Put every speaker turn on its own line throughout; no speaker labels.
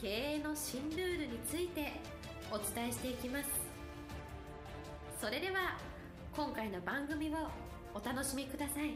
経営の新ルールについてお伝えしていきます。それでは今回の番組をお楽しみください。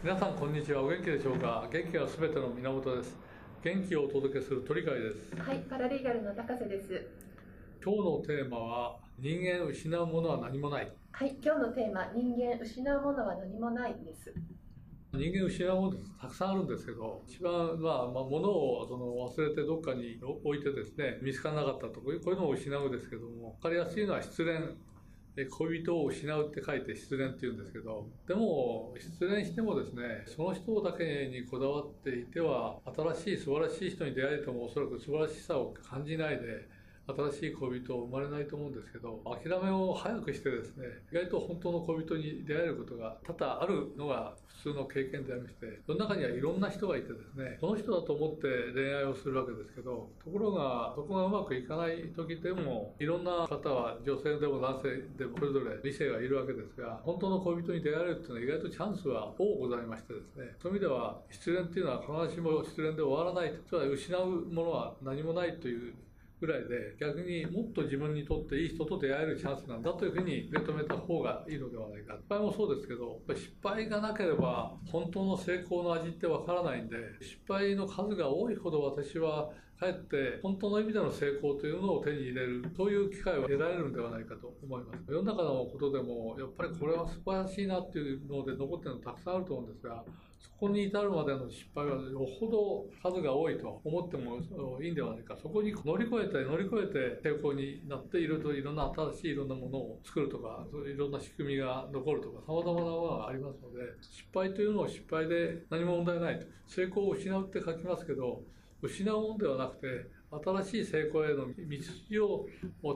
皆さんこんにちは。お元気でしょうか？元気がすべての源です。元気をお届けする鳥飼です。
はい、パラリーガルの高瀬です。
今日のテーマは人間失うものは何もない。
はい、今日のテーマ、人間失うものは何もないです。
人間失うものってたくさんあるんですけど一番まあ、まあ、物をその忘れてどっかに置いてですね見つからなかったとこういうこういうのを失うですけども分かりやすいのは失恋。え恋人を失うって書いて失恋って言うんですけどでも失恋してもですねその人だけにこだわっていては新しい素晴らしい人に出会えてもおそらく素晴らしさを感じないで新しい恋人生まれないと思うんですけど諦めを早くしてですね意外と本当の恋人に出会えることが多々あるのが普通の経験でありましてその中にはいろんな人がいてですねその人だと思って恋愛をするわけですけどところがそこがうまくいかない時でもいろんな方は女性でも男性でもそれぞれ理性がいるわけですが本当の恋人に出会えるっていうのは意外とチャンスは多ございましてですねそういう意味では失恋っていうのは必ずしも失恋で終わらないつまり失うものは何もないというぐらいで逆にもっと自分にとっていい人と出会えるチャンスなんだというふうに受け止めた方がいいのではないか。失敗もそうですけど失敗がなければ本当の成功の味ってわからないんで失敗の数が多いほど私はかえって本当の意味での成功というのを手に入れるそういう機会を得られるんではないかと思います。世の中のことでもやっぱりこれは素晴らしいなっていうので残ってるのたくさんあると思うんですがそこに至るまでの失敗はよほど数が多いと思ってもいいんではないか。そこに乗り越えて乗り越えて成功になっていろいろいろんな新しいいろんなものを作るとかそういろんな仕組みが残るとかさまざまなものがありますので失敗というのを失敗で何も問題ないと。成功を失うって書きますけど失うものではなくて新しい成功への道筋を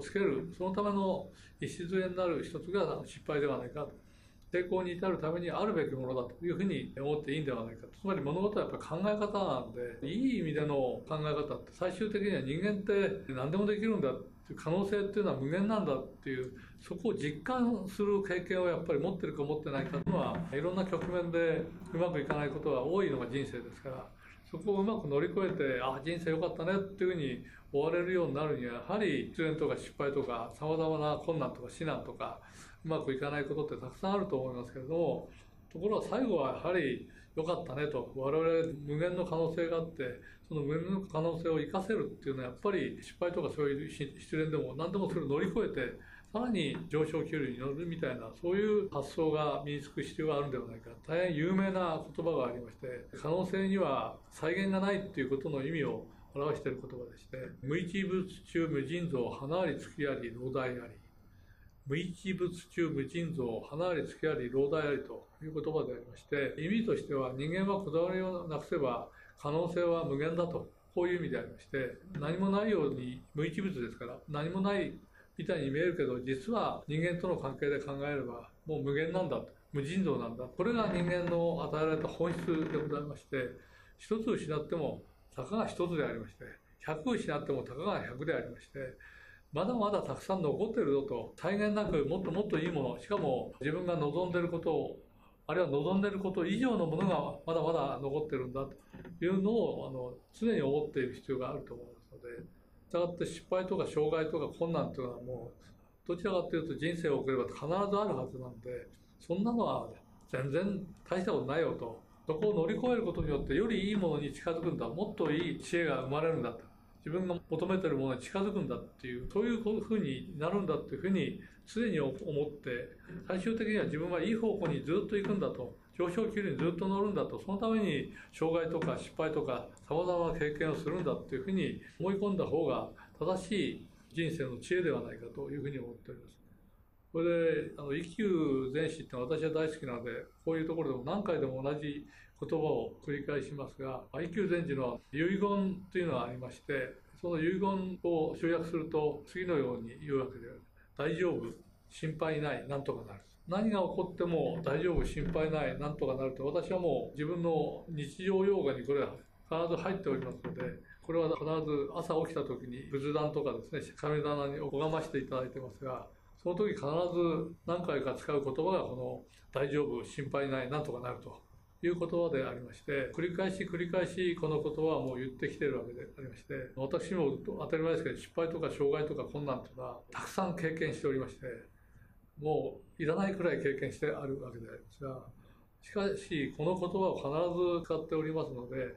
つけるそのための礎になる一つが失敗ではないかと。成功に至るためにあるべきものだというふうに思っていいんではないかつまり物事はやっぱり考え方なんでいい意味での考え方って最終的には人間って何でもできるんだっていう可能性っていうのは無限なんだっていうそこを実感する経験をやっぱり持ってるか持ってないかというのはいろんな局面でうまくいかないことが多いのが人生ですから。そこをうまく乗り越えてあ人生良かったねっていうふうに終われるようになるにはやはり失恋とか失敗とかさまざまな困難とか至難とかうまくいかないことってたくさんあると思いますけれどもところが最後はやはり良かったねと我々無限の可能性があってその無限の可能性を生かせるっていうのはやっぱり失敗とかそういう失恋でも何でもそれを乗り越えてさらに上昇気流に乗るみたいなそういう発想が身につく必要があるんではないか。大変有名な言葉がありまして可能性には再現がないっていうことの意味を表している言葉でして無一物中無尽蔵花あり月あり老大あり。無一物中無尽蔵花あり月あり老大ありという言葉でありまして意味としては人間はこだわりをなくせば可能性は無限だと。こういう意味でありまして何もないように無一物ですから何もないみたいに見えるけど実は人間との関係で考えればもう無限なんだと。無尽蔵なんだ。これが人間の与えられた本質でございまして一つ失ってもたかが一つでありまして100失ってもたかが100でありましてまだまだたくさん残ってるぞと。際限なくもっともっといいもの。しかも自分が望んでることをあるいは望んでること以上のものがまだまだ残ってるんだというのをあの常に思っている必要があると思いますのでしたがって失敗とか障害とか困難というのはもうどちらかというと人生を送れば必ずあるはずなんでそんなのは全然大したことないよと。そこを乗り越えることによってよりいいものに近づくんだもっといい知恵が生まれるんだと。自分が求めてるものに近づくんだっていうそういうふうになるんだっていうふうに常に思って最終的には自分はいい方向にずっと行くんだと。上昇気流にずっと乗るんだとそのために障害とか失敗とかさまざまな経験をするんだっていうふうに思い込んだ方が正しい人生の知恵ではないかというふうに思っております。これで、あの、一休全史って私は大好きなので、こういうところでも何回でも同じ言葉を繰り返しますが、愛久禅師の遺言というのがありまして、その遺言を集約すると次のように言うわけである大丈夫、心配ない、なんとかなる。何が起こっても大丈夫、心配ない、なんとかなると、私はもう自分の日常用語にこれは必ず入っておりますので、これは必ず朝起きた時に仏壇とかですね、神棚に拝ましていただいてますが、その時必ず何回か使う言葉がこの大丈夫、心配ない、なんとかなると。いう言葉でありまして、繰り返し繰り返しこの言葉はもう言ってきているわけでありまして、私も当たり前ですけど、失敗とか障害とか困難というのはたくさん経験しておりまして、もういらないくらい経験してあるわけでありますが、しかし、この言葉を必ず使っておりますので、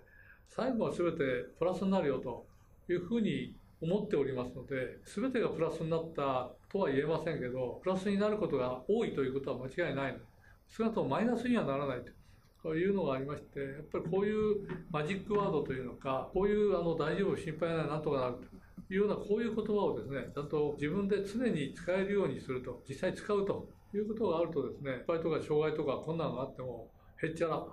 最後は全てプラスになるよというふうに思っておりますので、全てがプラスになったとは言えませんけど、プラスになることが多いということは間違いない。少なくともマイナスにはならないというのがありまして、やっぱりこういうマジックワードというのか、こういうあの大丈夫、心配ない、なんとかなるというようなこういう言葉をですね、ちゃんと自分で常に使えるようにすると、実際使うということがあるとですね、失敗とか障害とか困難があっても、へっちゃら、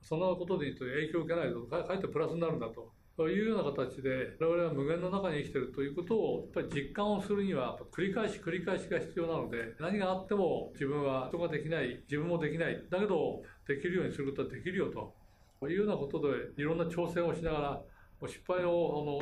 そんなことで言うと影響を受けないと、かえってプラスになるんだと。というような形で、我々は無限の中に生きているということを、やっぱり実感をするには、繰り返し繰り返しが必要なので、何があっても自分は人ができない、自分もできない、だけどできるようにすることはできるよというようなことで、いろんな挑戦をしながら、失敗の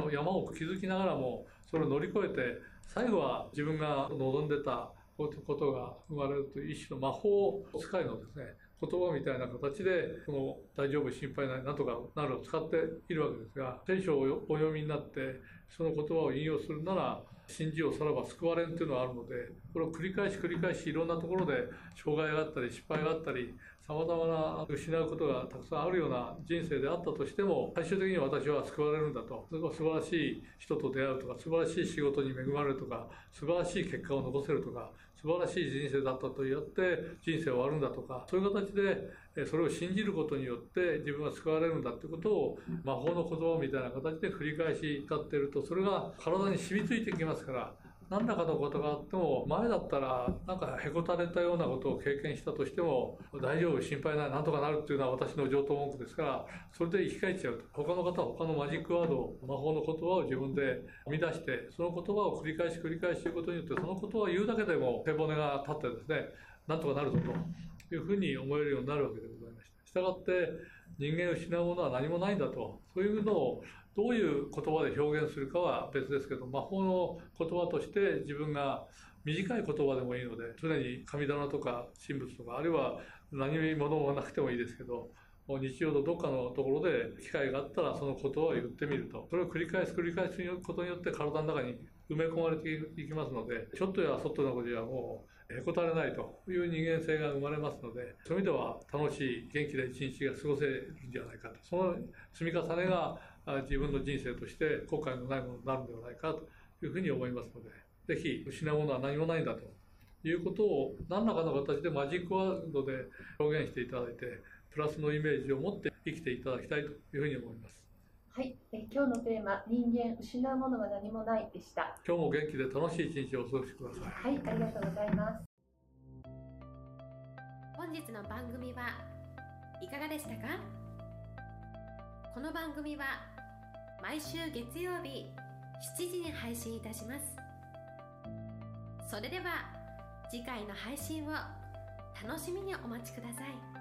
あの山を築きながらも、それを乗り越えて、最後は自分が望んでたことが生まれるという一種の魔法使いのですね、言葉みたいな形で、この大丈夫、心配ない、なんとかなるを使っているわけですが、聖書をお読みになって、その言葉を引用するなら、信じよさらば救われんというのがあるので、これを繰り返し繰り返しいろんなところで障害があったり失敗があったり、さまざまな失うことがたくさんあるような人生であったとしても、最終的に私は救われるんだと、素晴らしい人と出会うとか、素晴らしい仕事に恵まれるとか、素晴らしい結果を残せるとか、素晴らしい人生だったと言って人生終わるんだとか、そういう形でそれを信じることによって自分は救われるんだってことを魔法の言葉みたいな形で繰り返し使ってると、それが体に染みついてきますから、何らかのことがあっても、前だったら、なんかへこたれたようなことを経験したとしても、大丈夫、心配ない、なんとかなるっていうのは私の上等文句ですから、それで生き返っちゃうと。他の方は他のマジックワード、魔法の言葉を自分で編み出して、その言葉を繰り返し繰り返し言うことによって、その言葉を言うだけでも背骨が立ってですね、なんとかなるぞというふうに思えるようになるわけでございました。したがって、人間を失うものは何もないんだと、そういうのをどういう言葉で表現するかは別ですけど、魔法の言葉として自分が短い言葉でもいいので、常に神棚とか神仏とか、あるいは何物もなくてもいいですけど、日常のどっかのところで機会があったらその言葉を言ってみると。それを繰り返す繰り返すことによって体の中に埋め込まれていきますので、ちょっとやそっとのことじゃもうへこたれないという人間性が生まれますので、そういう意味では楽しい元気な一日が過ごせるんじゃないかと。その積み重ねが自分の人生として後悔のないものになるんではないかというふうに思いますので、ぜひ失うものは何もないんだということを何らかの形でマジックワードで表現していただいて、プラスのイメージを持って生きていただきたいというふうに思います。
はい、え今日のテーマ、人間失うものは何もないでした。
今日も元気で楽しい一日をお過ごしくだ
さい。はい、ありがとうございます。
本日の番組はいかがでしたか？この番組は毎週月曜日7時に配信いたします。それでは次回の配信を楽しみにお待ちください。